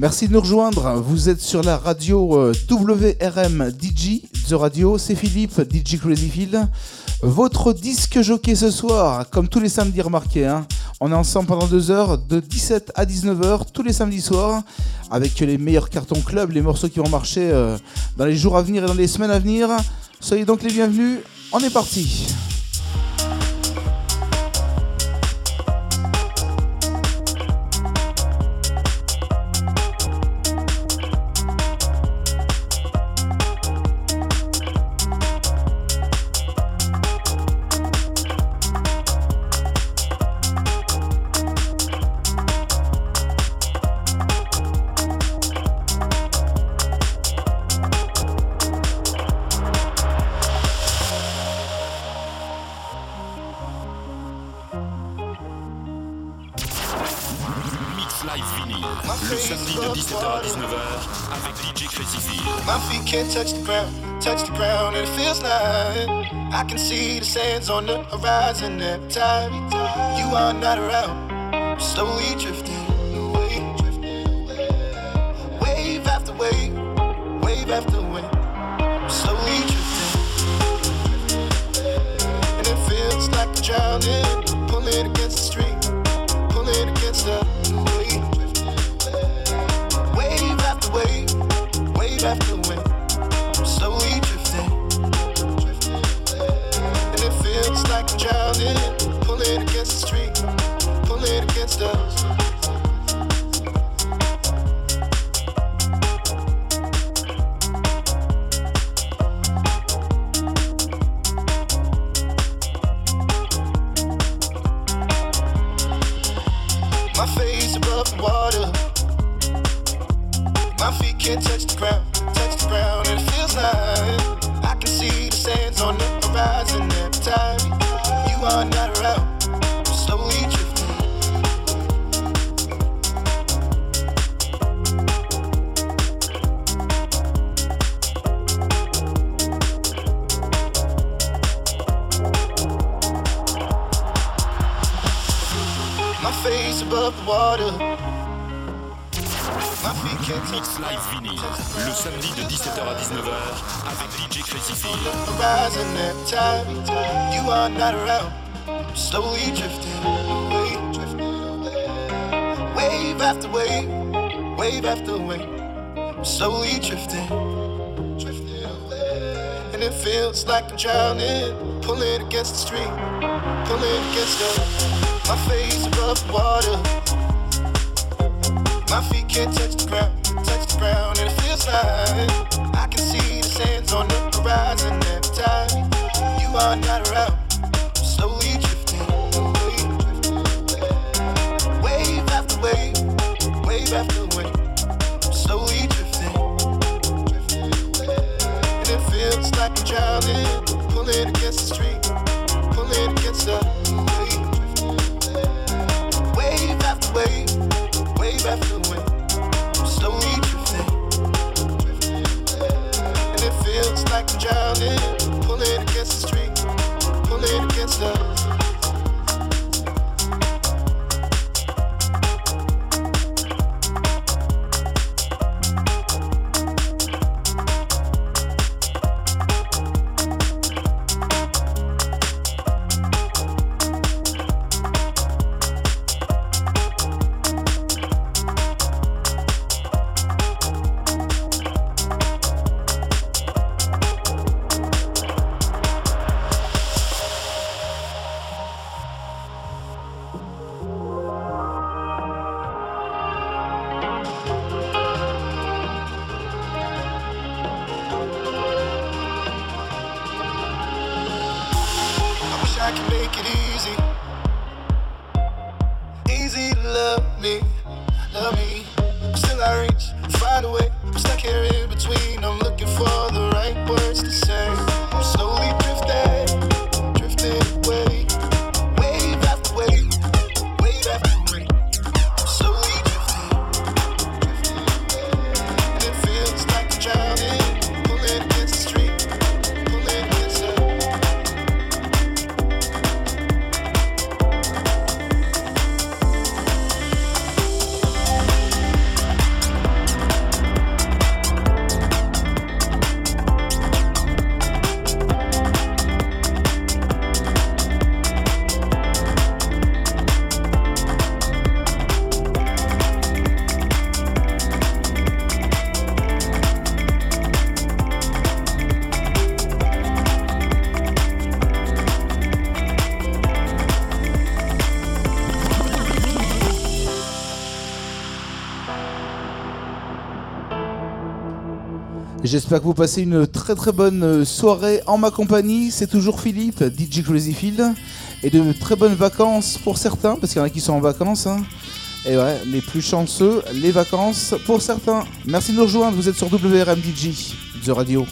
Merci de nous rejoindre. Vous êtes sur la radio euh, WRM DJ, The Radio. C'est Philippe, DJ Crazyfield. Votre disque jockey ce soir, comme tous les samedis, remarquez. Hein. On est ensemble pendant deux heures, de 17 à 19h, tous les samedis soirs, avec les meilleurs cartons club, les morceaux qui vont marcher euh, dans les jours à venir et dans les semaines à venir. Soyez donc les bienvenus. On est parti. Sands on the horizon every time you are not around. Slowly drifting away, wave after wave, wave after wave. Slowly drifting, and it feels like I'm drowning, pulling against the stream, pulling against the wave. Wave after wave, wave after wave. Like I'm drowning, pulling against the stream, pulling against the, my face above water. My feet can't touch like pulling against the stream, pulling against the wave, wave after wave. Wave after wave, slowly drifting. And it feels like I'm drowning, pulling against the pulling against us. J'espère que vous passez une très très bonne euh, soirée en ma compagnie. C'est toujours Philippe, DJ Crazy Field. Et de très bonnes vacances pour certains, parce qu'il y en a qui sont en vacances. hein. Et ouais, les plus chanceux, les vacances pour certains. Merci de nous rejoindre, vous êtes sur WRM DJ, The Radio.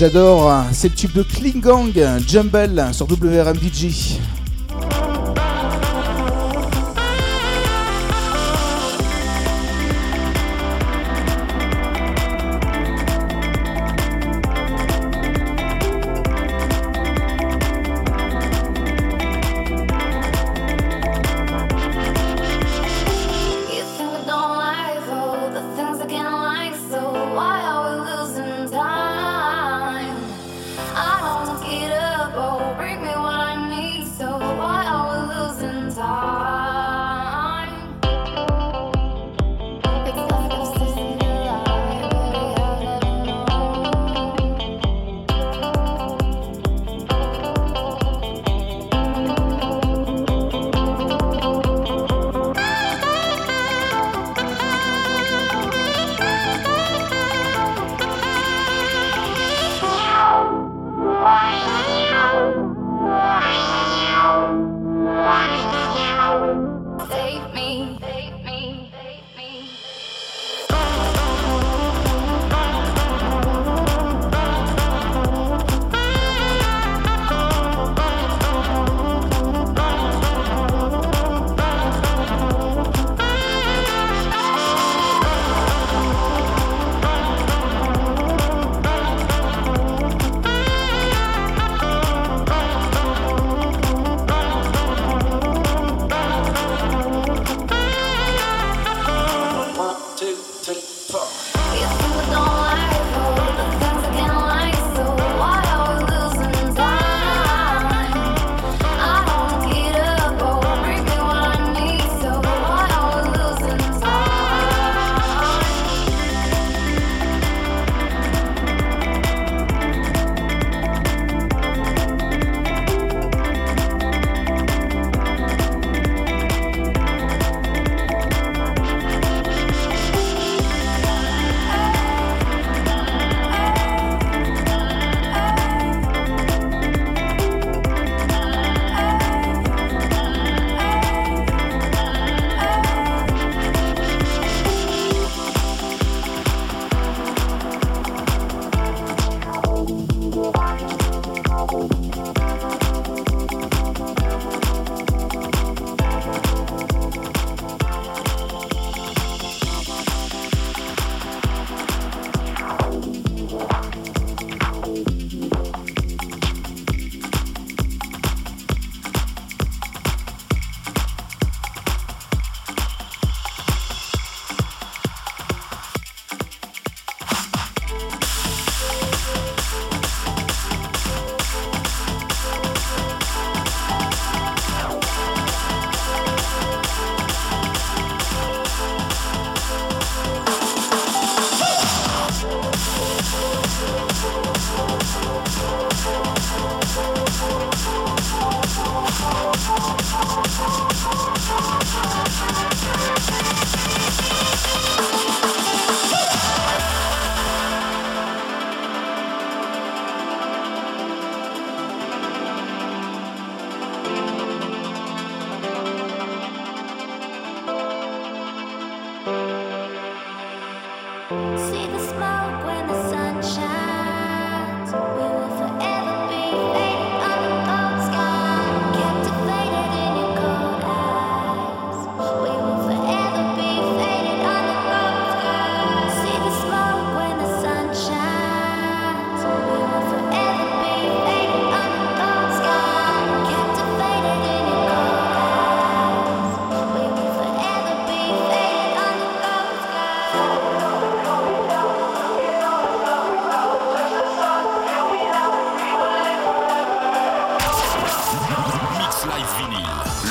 J'adore, hein, c'est le tube de Klingang, Jumble sur WRM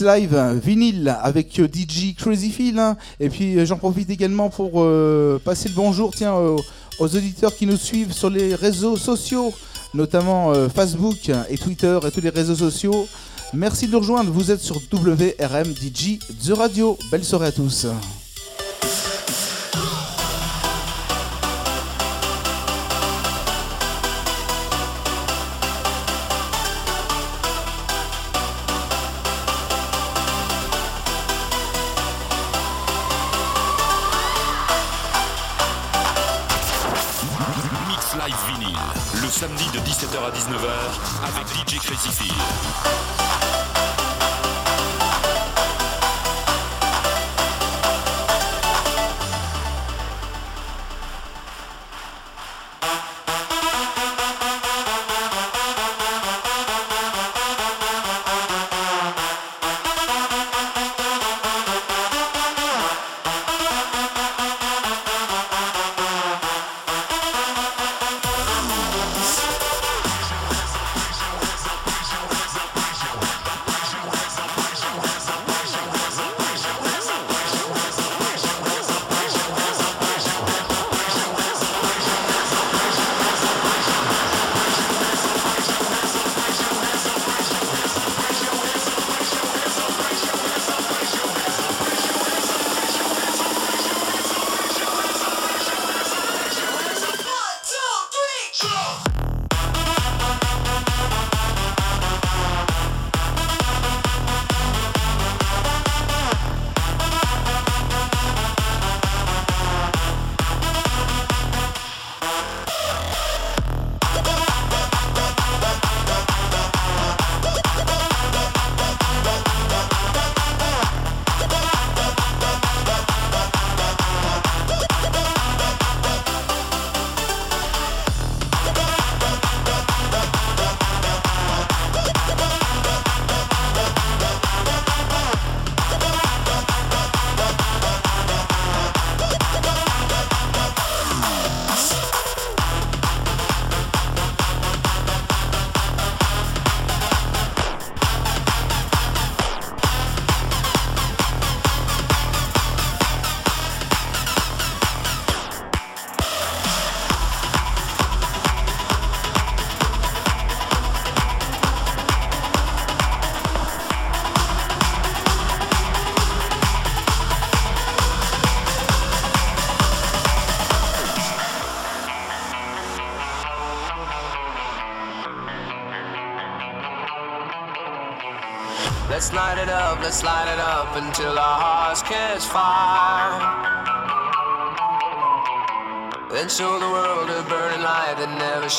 Live euh, vinyle avec euh, DJ Crazy Phil. hein. Et puis euh, j'en profite également pour euh, passer le bonjour tiens, aux, auditeurs qui nous suivent sur les réseaux sociaux, notamment Facebook et Twitter et tous les réseaux sociaux. Merci de nous rejoindre, vous êtes sur WRM DJ The Radio. Belle soirée à tous. 17h à 19h avec DJ Crazy Phil.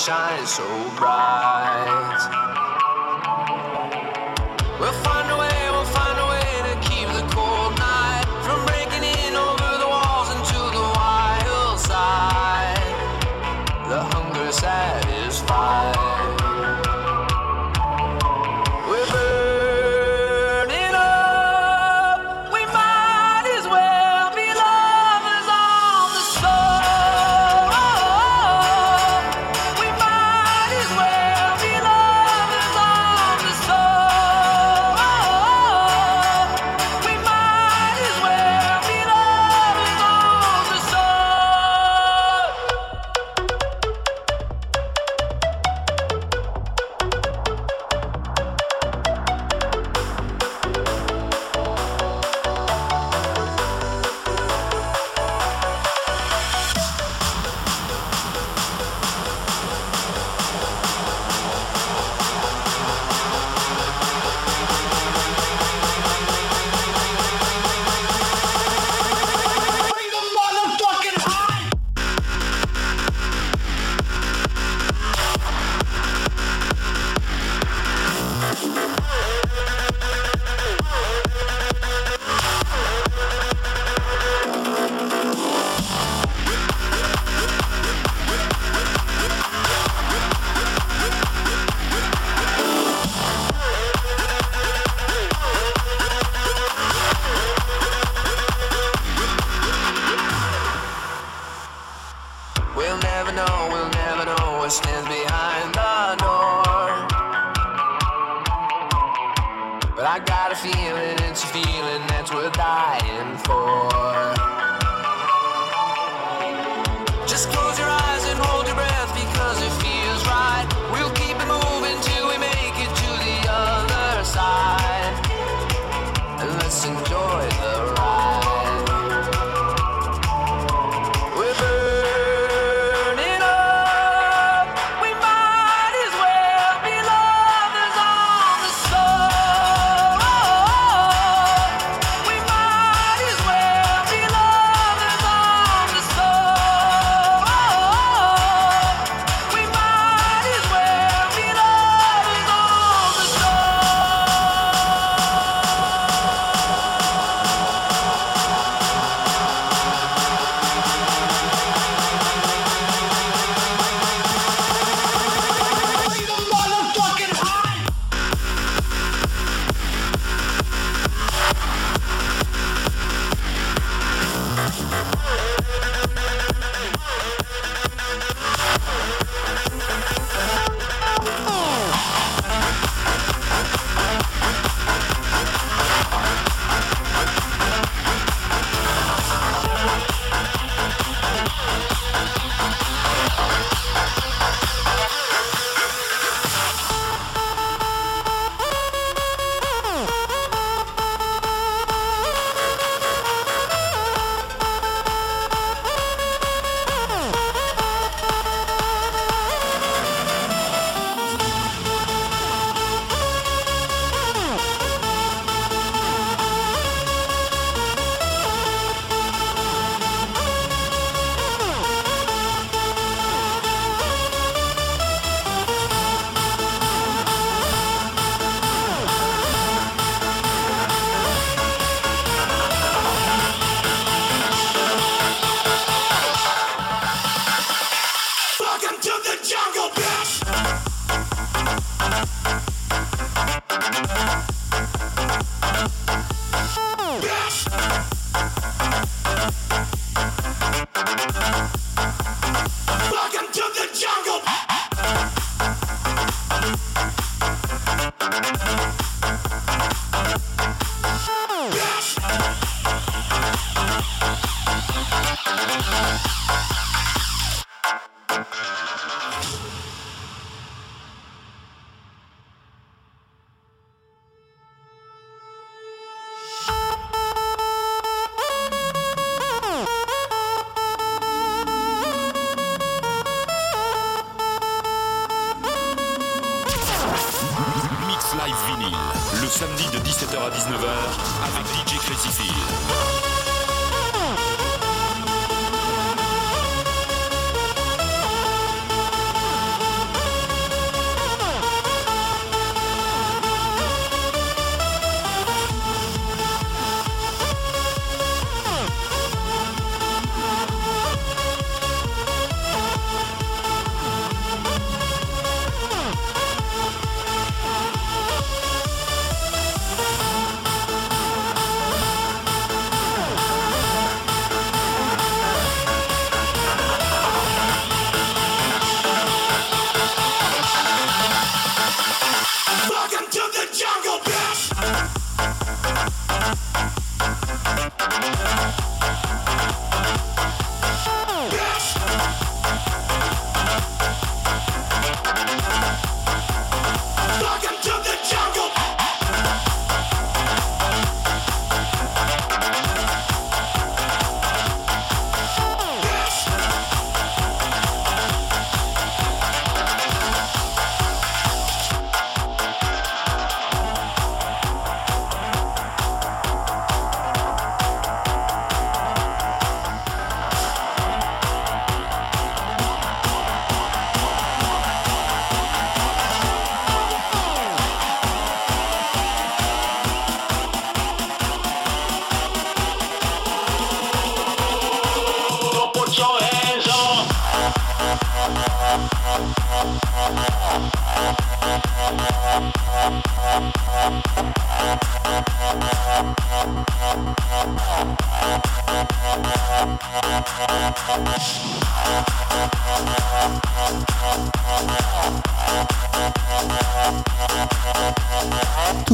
shine so bright.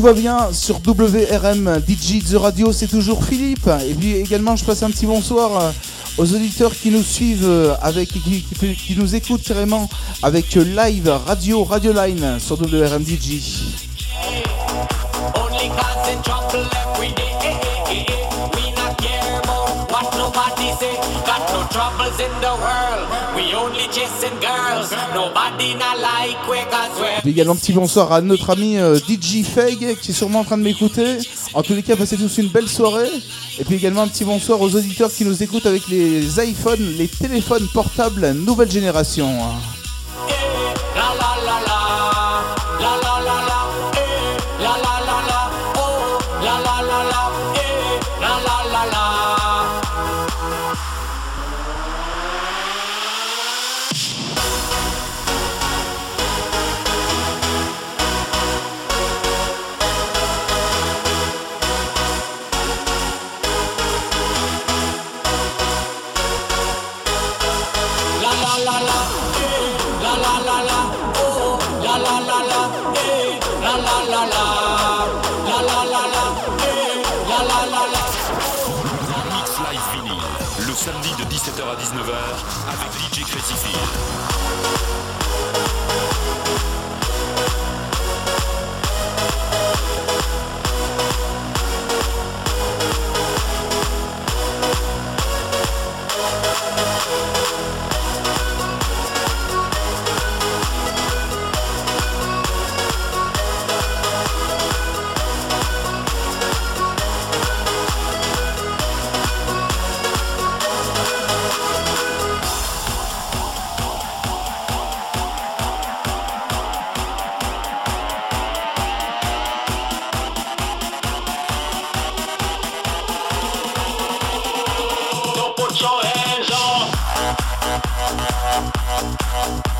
Tout va bien sur WRM DJ The Radio, c'est toujours Philippe. Et puis également, je passe un petit bonsoir euh, aux auditeurs qui nous suivent euh, avec qui, nous écoutent carrément avec euh, live radio Radio Line sur WRM DJ. Troubles in the world. We only chasing girls. Nobody not like également petit bonsoir à notre ami euh, DJ Feg qui est sûrement en train de m'écouter. En tous les cas, passez tous une belle soirée. Et puis également un petit bonsoir aux auditeurs qui nous écoutent avec les iPhones, les téléphones portables nouvelle génération. La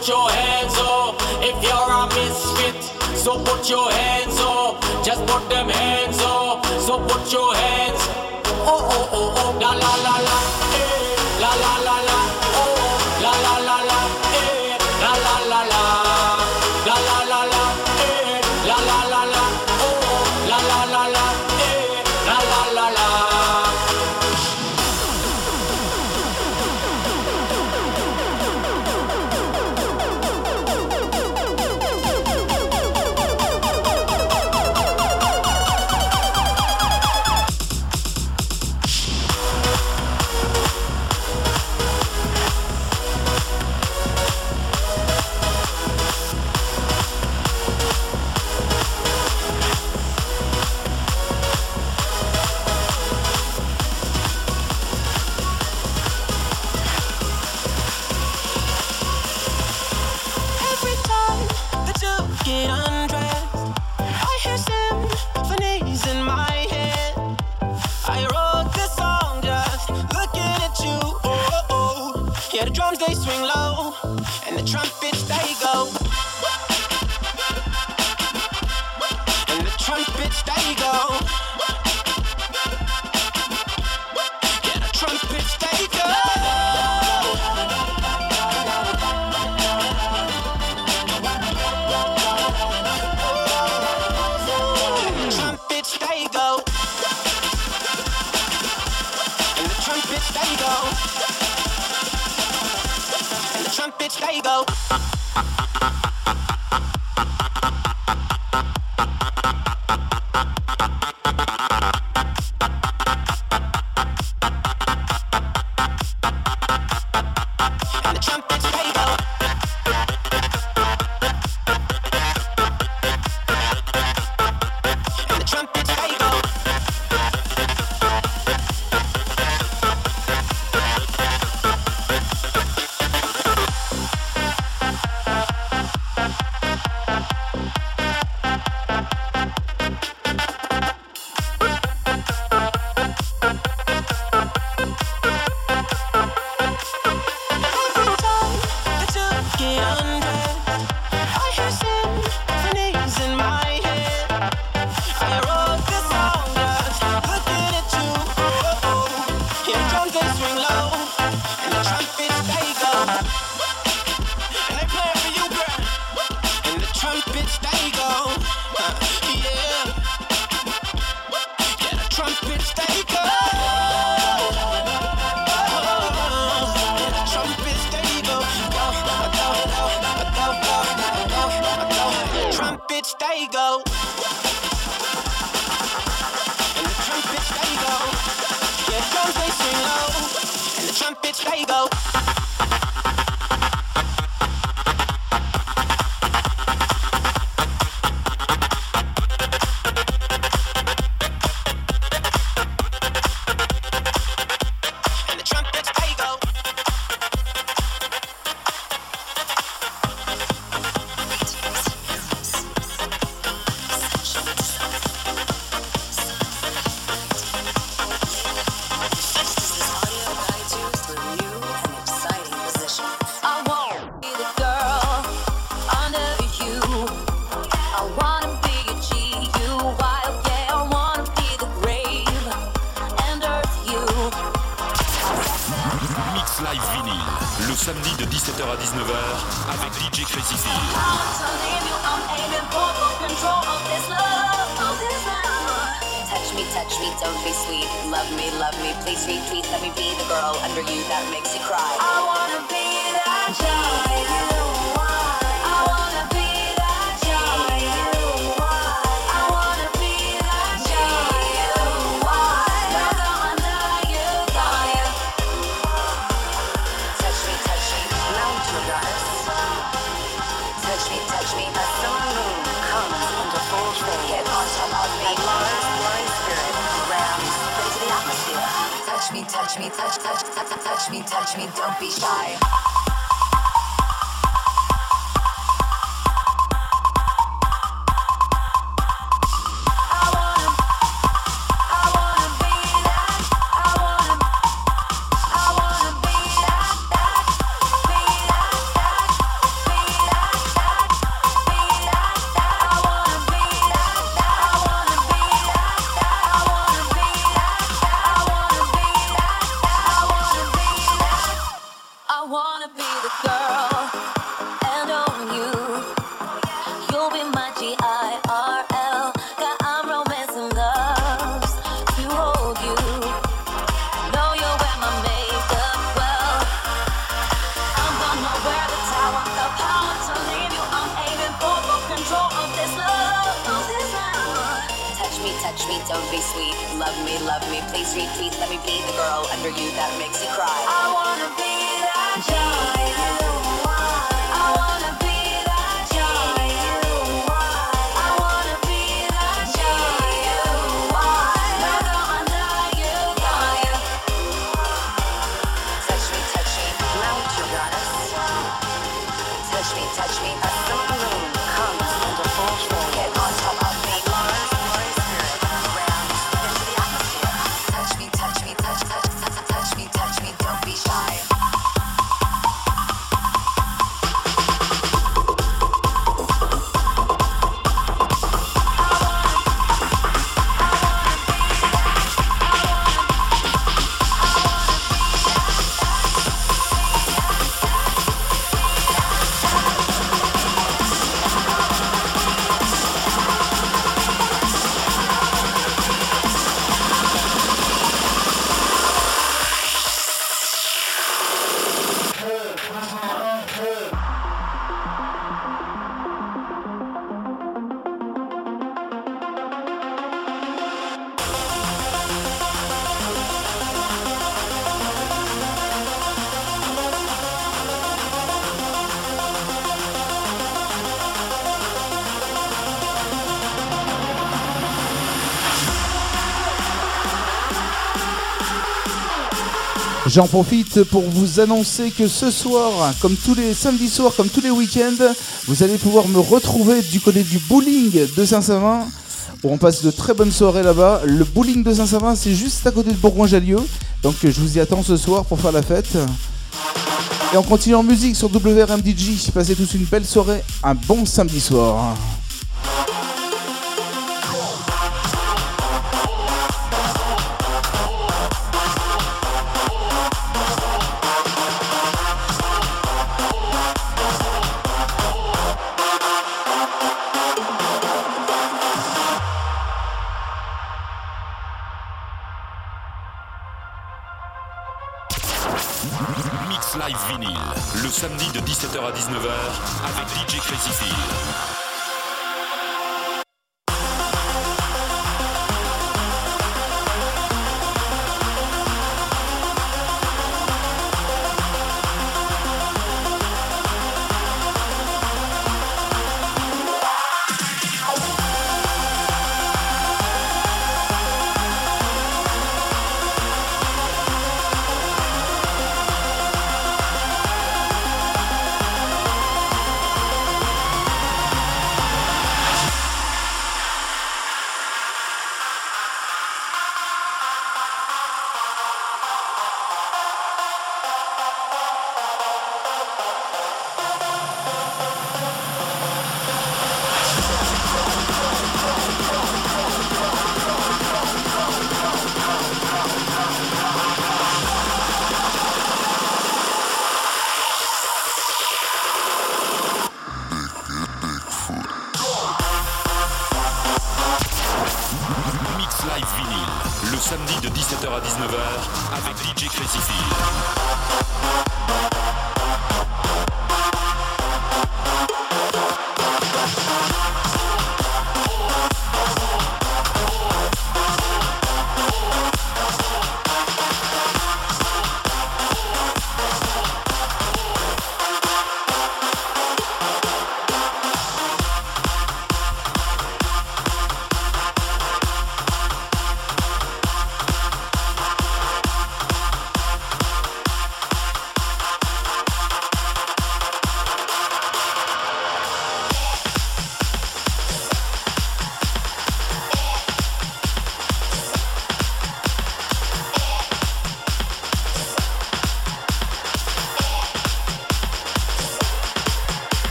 put your hands up. If you're a misfit, so put your hands up. Just put them hands up. So put your hands. Oh oh oh oh. La la la la. Eh. La la la la. Yeah, the drums they swing low, and the trumpets they go. And the trumpets they go. I go. there you go. J'en profite pour vous annoncer que ce soir, comme tous les samedis soirs, comme tous les week-ends, vous allez pouvoir me retrouver du côté du bowling de Saint-Savin. On passe de très bonnes soirées là-bas. Le bowling de Saint-Savin, c'est juste à côté de Bourgoin-Jallieu. Donc je vous y attends ce soir pour faire la fête. Et on continue en musique sur WRMDJ. Passez tous une belle soirée, un bon samedi soir.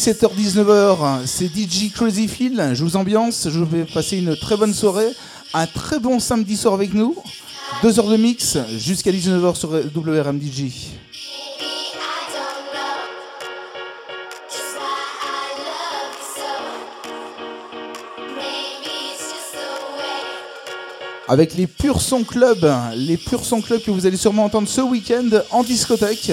17h-19h, c'est DJ Crazy Phil. Je vous ambiance, je vous fais passer une très bonne soirée. Un très bon samedi soir avec nous. Deux heures de mix jusqu'à 19h sur WRM DJ. Baby, I don't know just why I love you so. Maybe it's just the way. Avec les Pur Son Club, les Pur Son Club que vous allez sûrement entendre ce week-end en discothèque.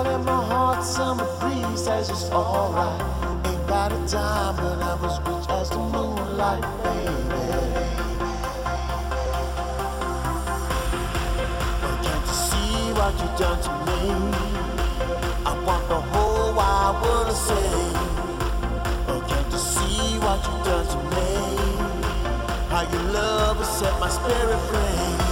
out in my heart, summer breeze, that's just alright. Ain't got a dime, but I'm as rich as the moonlight, baby. But Can't you see what you've done to me? I want the whole wide world to see. Can't you see what you've done to me? How your love has set my spirit free.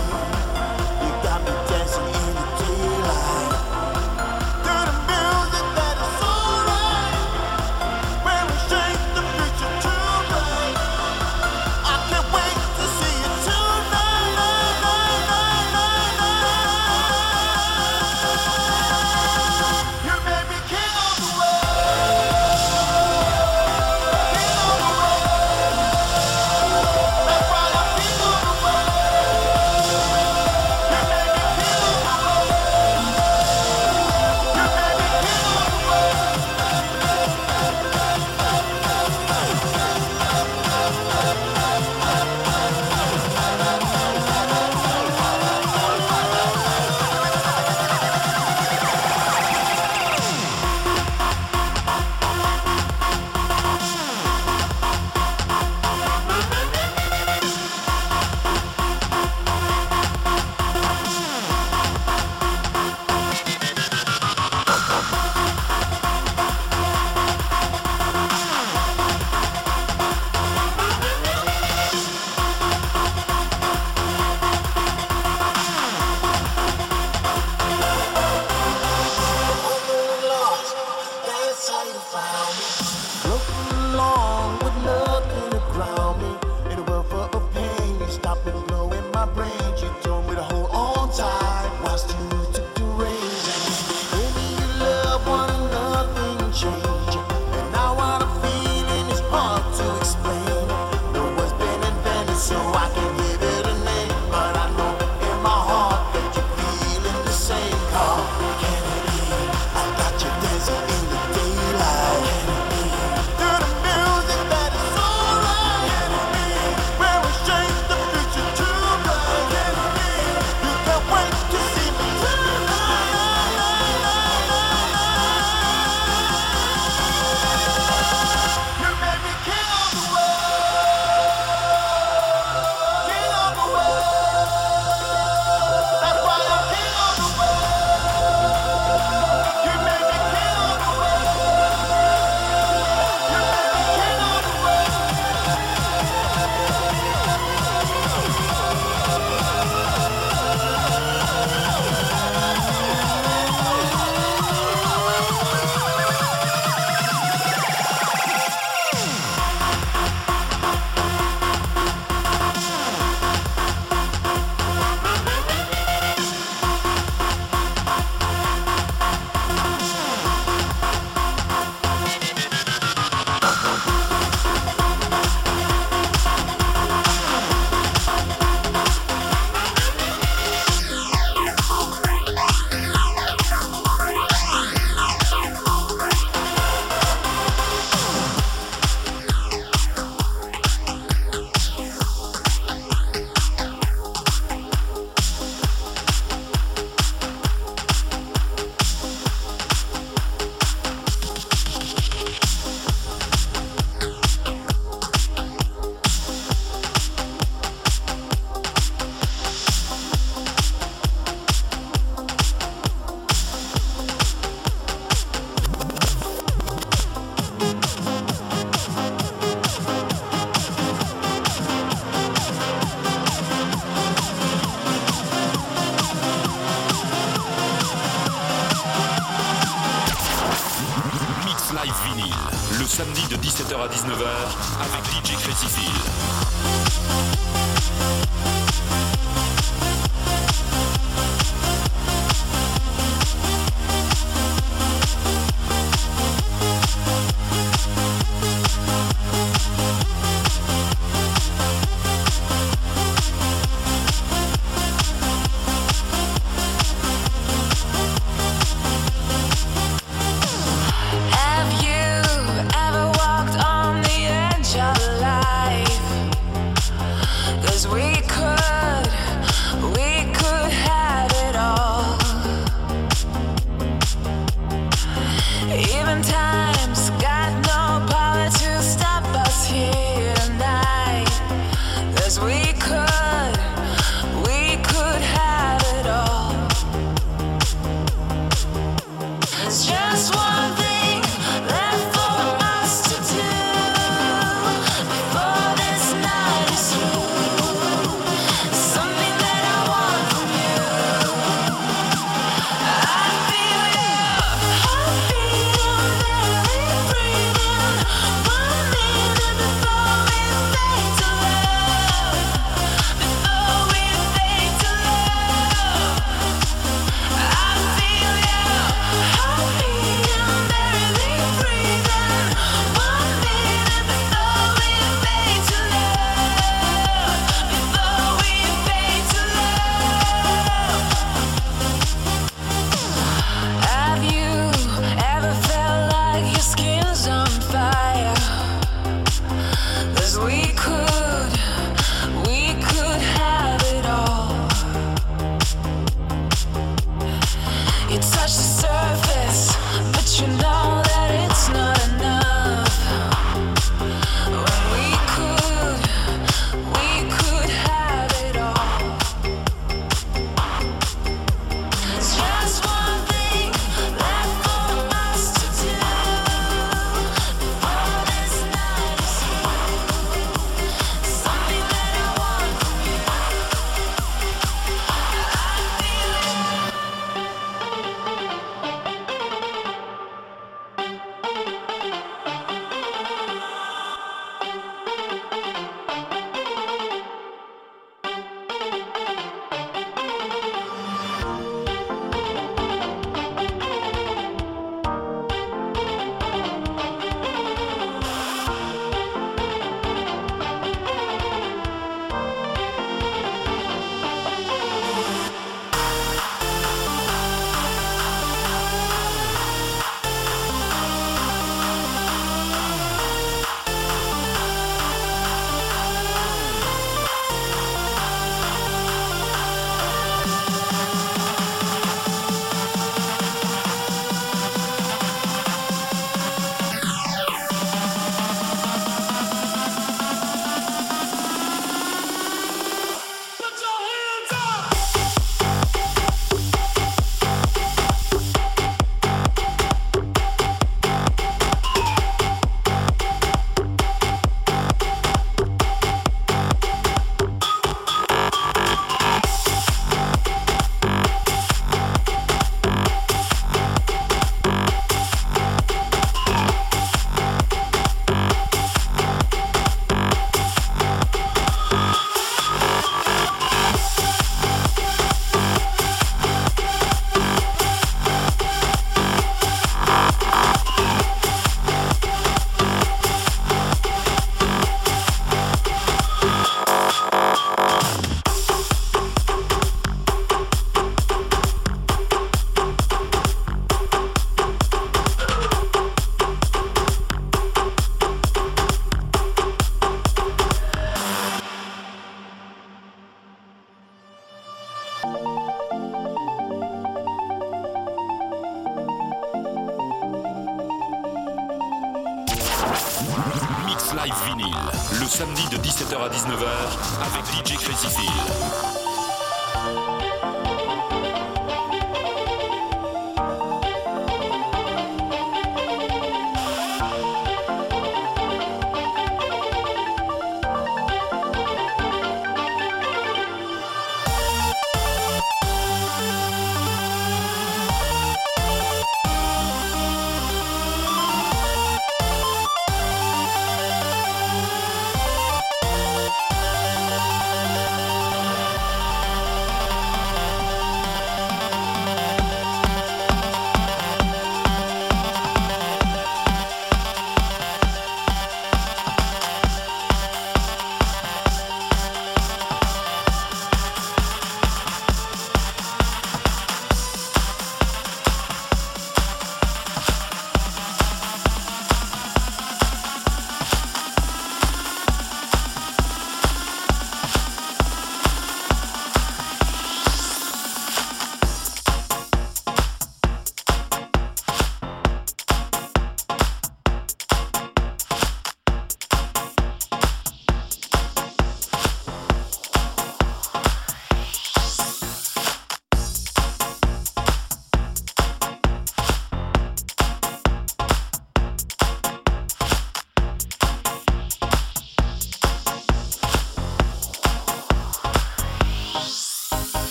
Stop it blowing my brain,